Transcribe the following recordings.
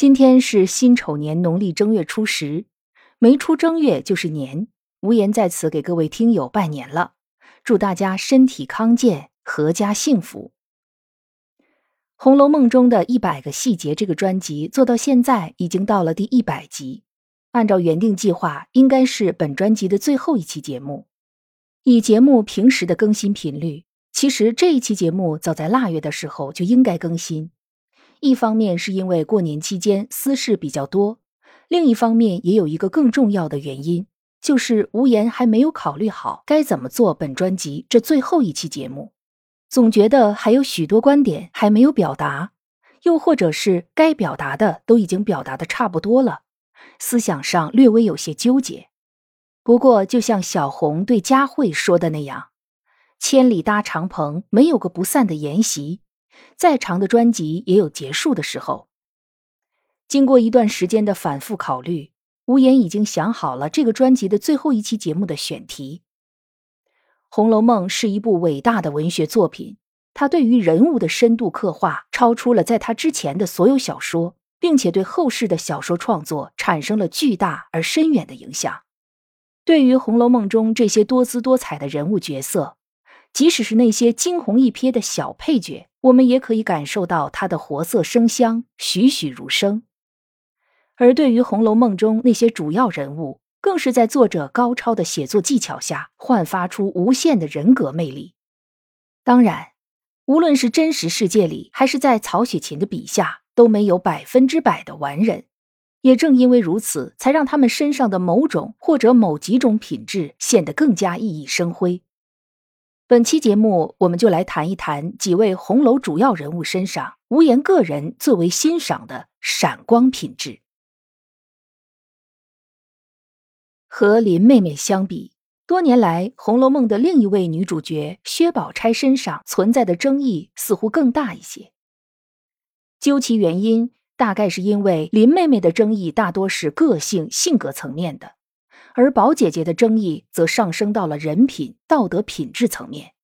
今天是辛丑年农历正月初十，没出正月就是年。无言在此给各位听友拜年了，祝大家身体康健，阖家幸福。《红楼梦》中的一百个细节这个专辑做到现在已经到了第一百集，按照原定计划，应该是本专辑的最后一期节目。以节目平时的更新频率，其实这一期节目早在腊月的时候就应该更新。一方面是因为过年期间私事比较多，另一方面也有一个更重要的原因，就是无言还没有考虑好该怎么做本专辑这最后一期节目，总觉得还有许多观点还没有表达，又或者是该表达的都已经表达的差不多了，思想上略微有些纠结。不过，就像小红对佳慧说的那样，“千里搭长棚，没有个不散的筵席。”再长的专辑也有结束的时候。经过一段时间的反复考虑，无言已经想好了这个专辑的最后一期节目的选题。《红楼梦》是一部伟大的文学作品，它对于人物的深度刻画超出了在它之前的所有小说，并且对后世的小说创作产生了巨大而深远的影响。对于《红楼梦》中这些多姿多彩的人物角色。即使是那些惊鸿一瞥的小配角，我们也可以感受到他的活色生香、栩栩如生。而对于《红楼梦》中那些主要人物，更是在作者高超的写作技巧下，焕发出无限的人格魅力。当然，无论是真实世界里，还是在曹雪芹的笔下，都没有百分之百的完人。也正因为如此，才让他们身上的某种或者某几种品质显得更加熠熠生辉。本期节目，我们就来谈一谈几位红楼主要人物身上，无言个人最为欣赏的闪光品质。和林妹妹相比，多年来《红楼梦》的另一位女主角薛宝钗身上存在的争议似乎更大一些。究其原因，大概是因为林妹妹的争议大多是个性、性格层面的。而宝姐姐的争议则上升到了人品、道德品质层面。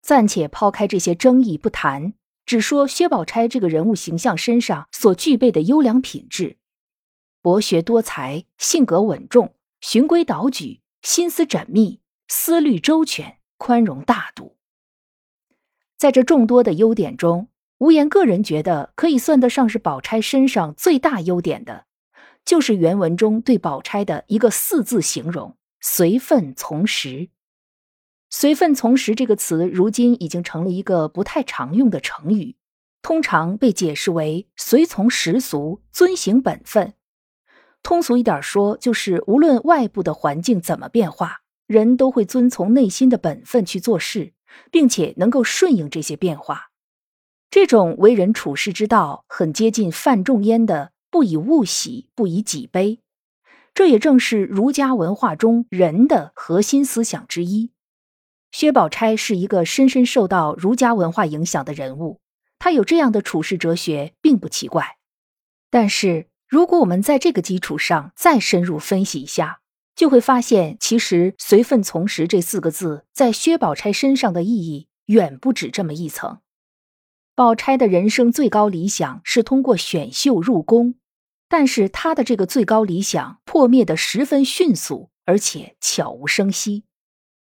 暂且抛开这些争议不谈，只说薛宝钗这个人物形象身上所具备的优良品质：博学多才、性格稳重、循规蹈矩、心思缜密、思虑周全、宽容大度。在这众多的优点中，无言个人觉得可以算得上是宝钗身上最大优点的。就是原文中对宝钗的一个四字形容：随分从时。随分从时这个词，如今已经成了一个不太常用的成语，通常被解释为随从时俗，遵行本分。通俗一点说，就是无论外部的环境怎么变化，人都会遵从内心的本分去做事，并且能够顺应这些变化。这种为人处世之道，很接近范仲淹的。不以物喜，不以己悲，这也正是儒家文化中人的核心思想之一。薛宝钗是一个深深受到儒家文化影响的人物，她有这样的处世哲学并不奇怪。但是，如果我们在这个基础上再深入分析一下，就会发现，其实“随分从时”这四个字在薛宝钗身上的意义远不止这么一层。宝钗的人生最高理想是通过选秀入宫。但是他的这个最高理想破灭的十分迅速，而且悄无声息。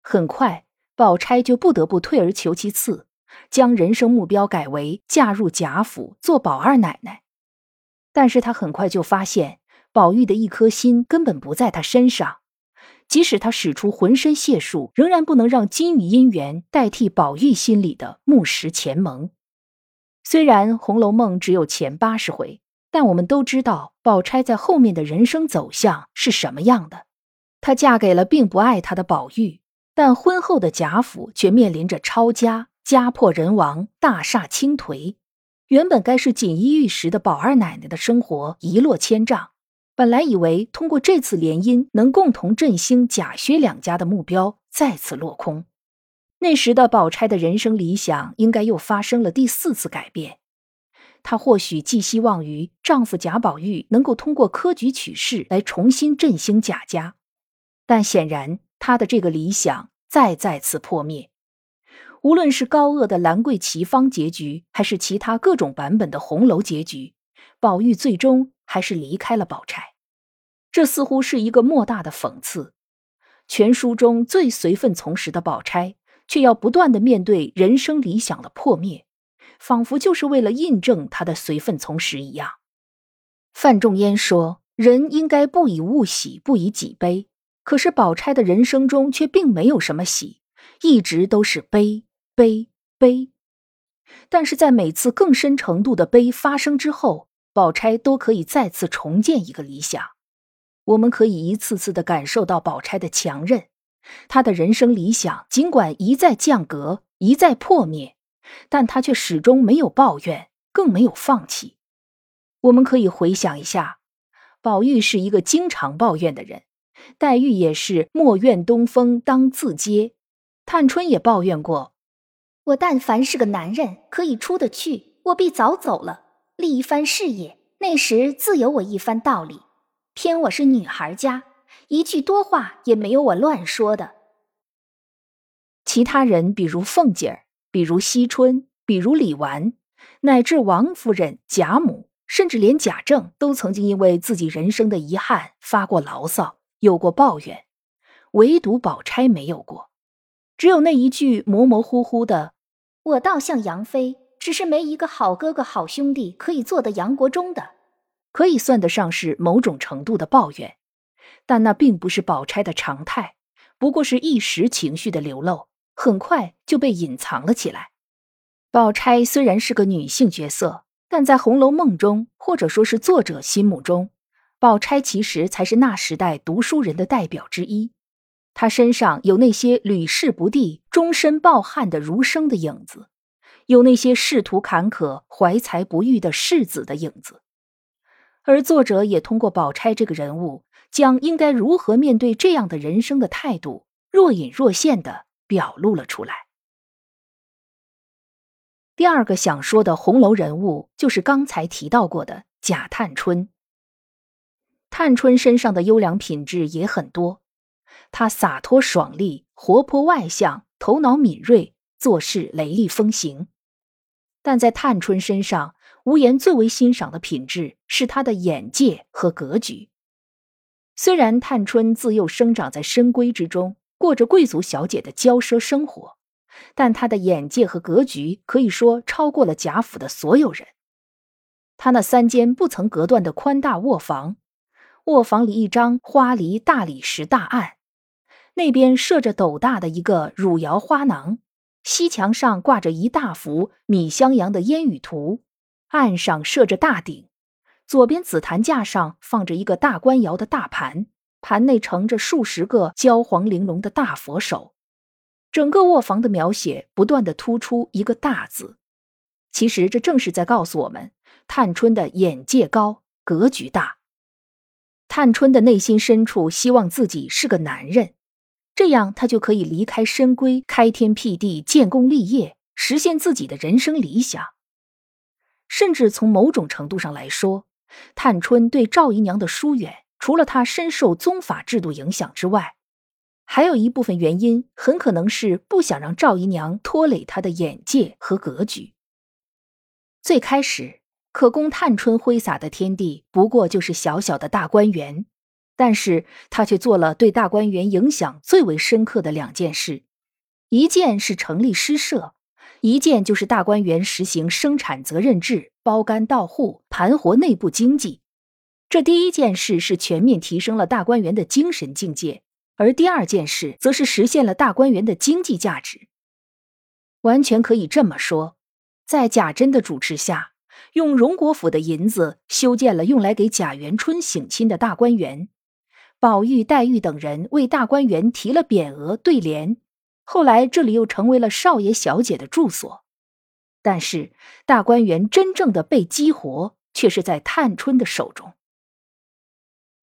很快，宝钗就不得不退而求其次，将人生目标改为嫁入贾府做宝二奶奶。但是她很快就发现，宝玉的一颗心根本不在她身上，即使她使出浑身解数，仍然不能让金玉姻缘代替宝玉心里的木石前盟。虽然《红楼梦》只有前八十回。但我们都知道，宝钗在后面的人生走向是什么样的。她嫁给了并不爱她的宝玉，但婚后的贾府却面临着抄家、家破人亡、大厦倾颓。原本该是锦衣玉食的宝二奶奶的生活一落千丈。本来以为通过这次联姻能共同振兴贾薛两家的目标再次落空。那时的宝钗的人生理想应该又发生了第四次改变。她或许寄希望于丈夫贾宝玉能够通过科举取士来重新振兴贾家，但显然她的这个理想再再次破灭。无论是高鹗的兰桂齐芳结局，还是其他各种版本的红楼结局，宝玉最终还是离开了宝钗。这似乎是一个莫大的讽刺。全书中最随分从时的宝钗，却要不断的面对人生理想的破灭。仿佛就是为了印证他的随分从时一样。范仲淹说：“人应该不以物喜，不以己悲。”可是宝钗的人生中却并没有什么喜，一直都是悲悲悲。但是在每次更深程度的悲发生之后，宝钗都可以再次重建一个理想。我们可以一次次的感受到宝钗的强韧，她的人生理想尽管一再降格，一再破灭。但他却始终没有抱怨，更没有放弃。我们可以回想一下，宝玉是一个经常抱怨的人，黛玉也是莫怨东风当自嗟，探春也抱怨过：“我但凡是个男人，可以出得去，我必早走了，立一番事业，那时自有我一番道理。偏我是女孩家，一句多话也没有我乱说的。”其他人，比如凤姐儿。比如惜春，比如李纨，乃至王夫人、贾母，甚至连贾政，都曾经因为自己人生的遗憾发过牢骚，有过抱怨，唯独宝钗没有过。只有那一句模模糊糊的：“我倒像杨妃，只是没一个好哥哥、好兄弟可以做得杨国忠的。”可以算得上是某种程度的抱怨，但那并不是宝钗的常态，不过是一时情绪的流露。很快就被隐藏了起来。宝钗虽然是个女性角色，但在《红楼梦》中，或者说是作者心目中，宝钗其实才是那时代读书人的代表之一。她身上有那些屡试不第、终身抱憾的儒生的影子，有那些仕途坎坷、怀才不遇的世子的影子。而作者也通过宝钗这个人物，将应该如何面对这样的人生的态度，若隐若现的。表露了出来。第二个想说的红楼人物，就是刚才提到过的贾探春。探春身上的优良品质也很多，她洒脱爽利、活泼外向、头脑敏锐，做事雷厉风行。但在探春身上，无言最为欣赏的品质是她的眼界和格局。虽然探春自幼生长在深闺之中。过着贵族小姐的骄奢生活，但她的眼界和格局可以说超过了贾府的所有人。她那三间不曾隔断的宽大卧房，卧房里一张花梨大理石大案，那边设着斗大的一个汝窑花囊，西墙上挂着一大幅米襄阳的烟雨图，案上设着大鼎，左边紫檀架上放着一个大官窑的大盘。盘内盛着数十个焦黄玲珑的大佛手，整个卧房的描写不断的突出一个大字。其实这正是在告诉我们，探春的眼界高，格局大。探春的内心深处希望自己是个男人，这样她就可以离开深闺，开天辟地，建功立业，实现自己的人生理想。甚至从某种程度上来说，探春对赵姨娘的疏远。除了他深受宗法制度影响之外，还有一部分原因很可能是不想让赵姨娘拖累他的眼界和格局。最开始可供探春挥洒的天地不过就是小小的大观园，但是他却做了对大观园影响最为深刻的两件事：一件是成立诗社，一件就是大观园实行生产责任制，包干到户，盘活内部经济。这第一件事是全面提升了大观园的精神境界，而第二件事则是实现了大观园的经济价值。完全可以这么说，在贾珍的主持下，用荣国府的银子修建了用来给贾元春省亲的大观园，宝玉、黛玉等人为大观园提了匾额对联，后来这里又成为了少爷小姐的住所。但是大观园真正的被激活，却是在探春的手中。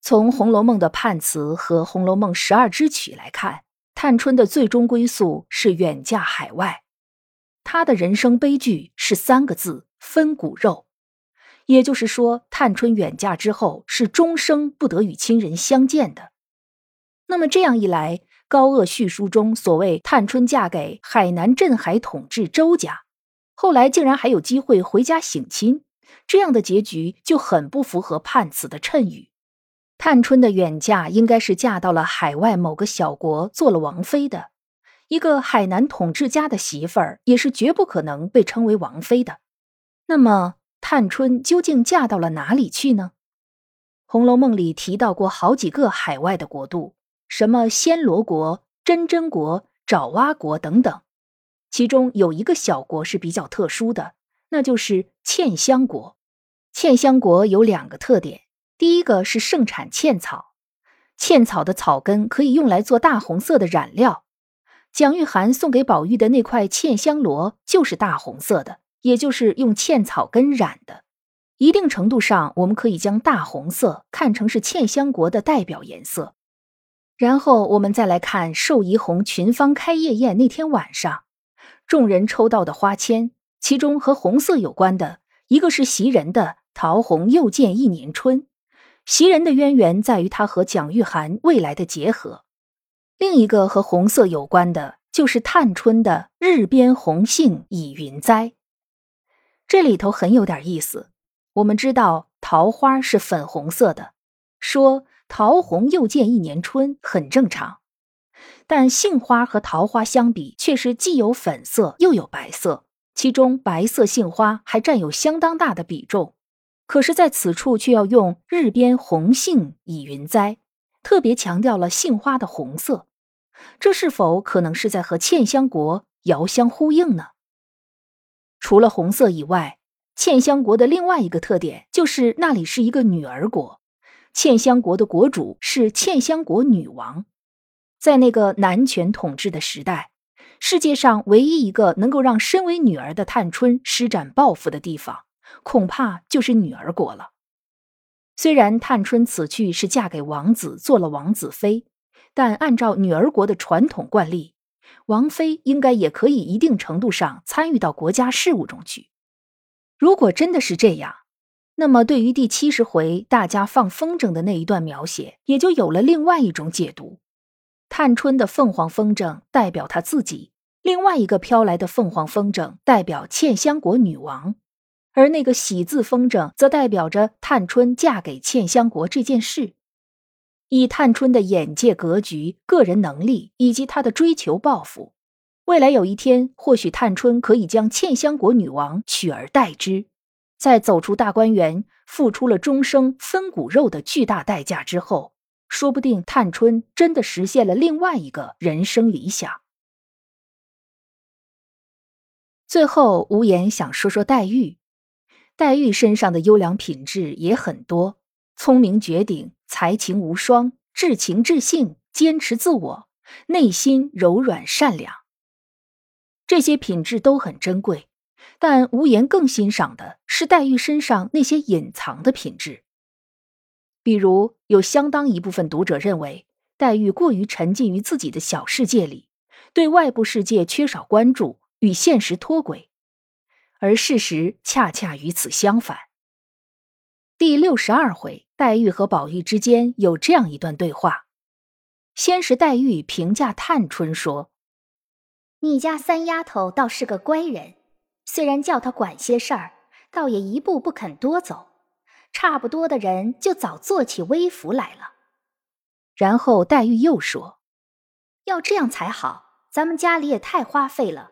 从《红楼梦》的判词和《红楼梦》十二支曲来看，探春的最终归宿是远嫁海外。她的人生悲剧是三个字：分骨肉。也就是说，探春远嫁之后是终生不得与亲人相见的。那么这样一来，高鹗续书中所谓探春嫁给海南镇海统治周家，后来竟然还有机会回家省亲，这样的结局就很不符合判词的谶语。探春的远嫁应该是嫁到了海外某个小国，做了王妃的。一个海南统治家的媳妇儿，也是绝不可能被称为王妃的。那么，探春究竟嫁到了哪里去呢？《红楼梦》里提到过好几个海外的国度。什么暹罗国、真真国、爪哇国等等，其中有一个小国是比较特殊的，那就是茜香国。茜香国有两个特点：第一个是盛产茜草，茜草的草根可以用来做大红色的染料。蒋玉菡送给宝玉的那块茜香罗就是大红色的，也就是用茜草根染的。一定程度上，我们可以将大红色看成是茜香国的代表颜色。然后我们再来看寿怡红群芳开夜宴那天晚上，众人抽到的花签，其中和红色有关的一个是袭人的“桃红又见一年春”，袭人的渊源在于他和蒋玉菡未来的结合；另一个和红色有关的，就是探春的“日边红杏倚云栽”。这里头很有点意思。我们知道桃花是粉红色的，说。桃红又见一年春，很正常。但杏花和桃花相比，却是既有粉色又有白色，其中白色杏花还占有相当大的比重。可是，在此处却要用“日边红杏倚云栽”，特别强调了杏花的红色。这是否可能是在和茜香国遥相呼应呢？除了红色以外，茜香国的另外一个特点就是那里是一个女儿国。茜香国的国主是茜香国女王，在那个男权统治的时代，世界上唯一一个能够让身为女儿的探春施展抱负的地方，恐怕就是女儿国了。虽然探春此去是嫁给王子，做了王子妃，但按照女儿国的传统惯例，王妃应该也可以一定程度上参与到国家事务中去。如果真的是这样，那么，对于第七十回大家放风筝的那一段描写，也就有了另外一种解读。探春的凤凰风筝代表她自己，另外一个飘来的凤凰风筝代表茜香国女王，而那个喜字风筝则代表着探春嫁给茜香国这件事。以探春的眼界格局、个人能力以及她的追求抱负，未来有一天，或许探春可以将茜香国女王取而代之。在走出大观园，付出了终生分骨肉的巨大代价之后，说不定探春真的实现了另外一个人生理想。最后，无言想说说黛玉。黛玉身上的优良品质也很多：聪明绝顶，才情无双，至情至性，坚持自我，内心柔软善良。这些品质都很珍贵。但无言更欣赏的是黛玉身上那些隐藏的品质，比如有相当一部分读者认为黛玉过于沉浸于自己的小世界里，对外部世界缺少关注，与现实脱轨，而事实恰恰与此相反。第六十二回，黛玉和宝玉之间有这样一段对话：先是黛玉评价探春说：“你家三丫头倒是个乖人。”虽然叫她管些事儿，倒也一步不肯多走，差不多的人就早做起微服来了。然后黛玉又说：“要这样才好，咱们家里也太花费了。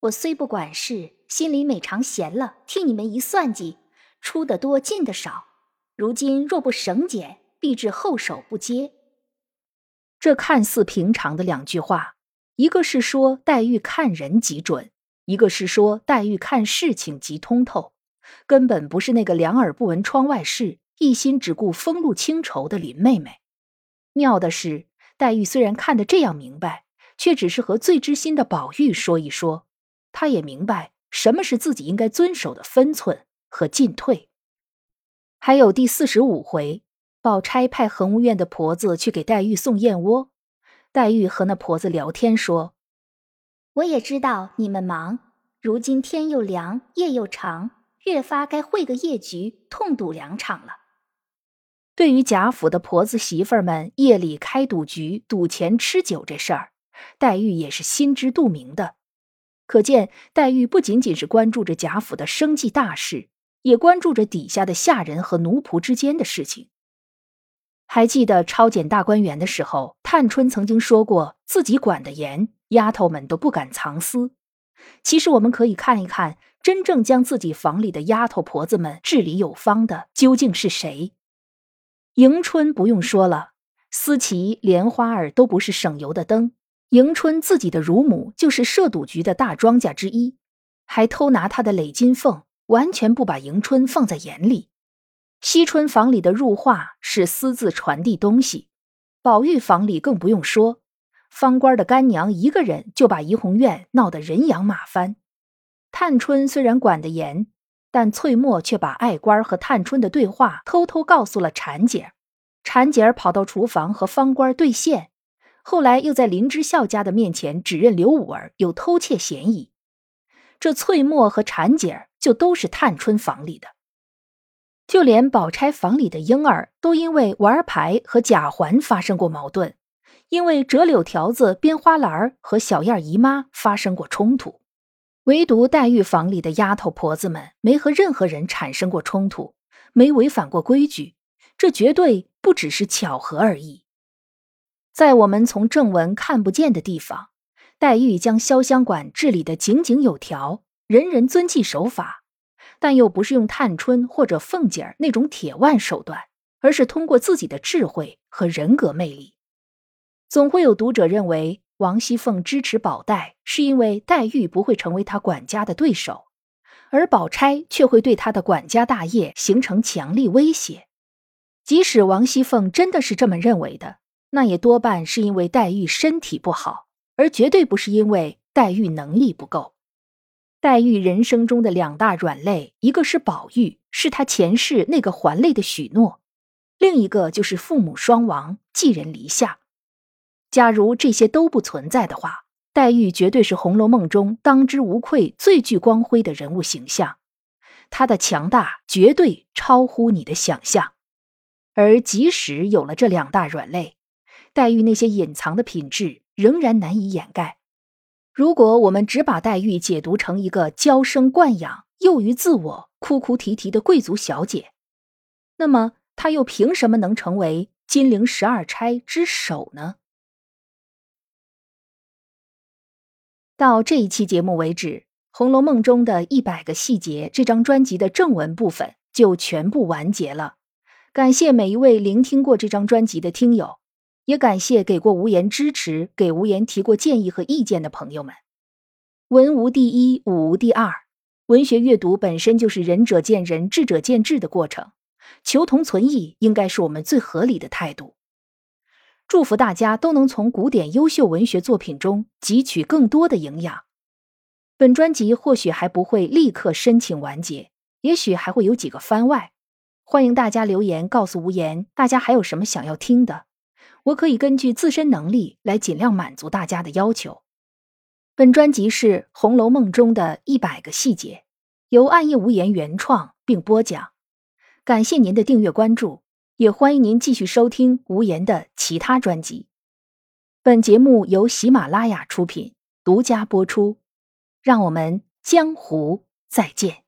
我虽不管事，心里每常闲了，替你们一算计，出的多，进的少。如今若不省俭，必致后手不接。”这看似平常的两句话，一个是说黛玉看人极准。一个是说黛玉看事情极通透，根本不是那个两耳不闻窗外事，一心只顾风露清愁的林妹妹。妙的是，黛玉虽然看得这样明白，却只是和最知心的宝玉说一说。她也明白什么是自己应该遵守的分寸和进退。还有第四十五回，宝钗派恒芜院的婆子去给黛玉送燕窝，黛玉和那婆子聊天说：“我也知道你们忙，如今天又凉，夜又长，越发该会个夜局，痛赌两场了。”对于贾府的婆子媳妇们夜里开赌局、赌钱、吃酒这事儿，黛玉也是心知肚明的。可见黛玉不仅仅是关注着贾府的生计大事，也关注着底下的下人和奴仆之间的事情。还记得抄检大观园的时候，探春曾经说过自己管得严，丫头们都不敢藏私。其实我们可以看一看，真正将自己房里的丫头婆子们治理有方的究竟是谁。迎春不用说了，思琪、莲花儿都不是省油的灯。迎春自己的乳母就是设赌局的大庄家之一，还偷拿她的累金凤，完全不把迎春放在眼里。惜春房里的入画是私自传递东西，宝玉房里更不用说，方官的干娘一个人就把怡红院闹得人仰马翻。探春虽然管得严。但翠墨却把爱官和探春的对话偷偷告诉了婵姐，婵姐跑到厨房和方官对线，后来又在林之孝家的面前指认刘五儿有偷窃嫌疑。这翠墨和婵姐儿就都是探春房里的，就连宝钗房里的婴儿都因为玩牌和贾环发生过矛盾，因为折柳条子、编花篮和小燕姨妈发生过冲突。唯独黛玉房里的丫头婆子们没和任何人产生过冲突，没违反过规矩，这绝对不只是巧合而已。在我们从正文看不见的地方，黛玉将潇湘馆治理得井井有条，人人遵纪守法，但又不是用探春或者凤姐儿那种铁腕手段，而是通过自己的智慧和人格魅力。总会有读者认为。王熙凤支持宝黛，是因为黛玉不会成为她管家的对手，而宝钗却会对她的管家大业形成强力威胁。即使王熙凤真的是这么认为的，那也多半是因为黛玉身体不好，而绝对不是因为黛玉能力不够。黛玉人生中的两大软肋，一个是宝玉，是她前世那个还泪的许诺；另一个就是父母双亡，寄人篱下。假如这些都不存在的话，黛玉绝对是《红楼梦》中当之无愧、最具光辉的人物形象。她的强大绝对超乎你的想象。而即使有了这两大软肋，黛玉那些隐藏的品质仍然难以掩盖。如果我们只把黛玉解读成一个娇生惯养、囿于自我、哭哭啼啼的贵族小姐，那么她又凭什么能成为金陵十二钗之首呢？到这一期节目为止，《红楼梦》中的一百个细节这张专辑的正文部分就全部完结了。感谢每一位聆听过这张专辑的听友，也感谢给过无言支持、给无言提过建议和意见的朋友们。文无第一，武无第二。文学阅读本身就是仁者见仁、智者见智的过程，求同存异应该是我们最合理的态度。祝福大家都能从古典优秀文学作品中汲取更多的营养。本专辑或许还不会立刻申请完结，也许还会有几个番外。欢迎大家留言告诉无言，大家还有什么想要听的，我可以根据自身能力来尽量满足大家的要求。本专辑是《红楼梦》中的一百个细节，由暗夜无言原创并播讲。感谢您的订阅关注。也欢迎您继续收听无言的其他专辑。本节目由喜马拉雅出品，独家播出。让我们江湖再见。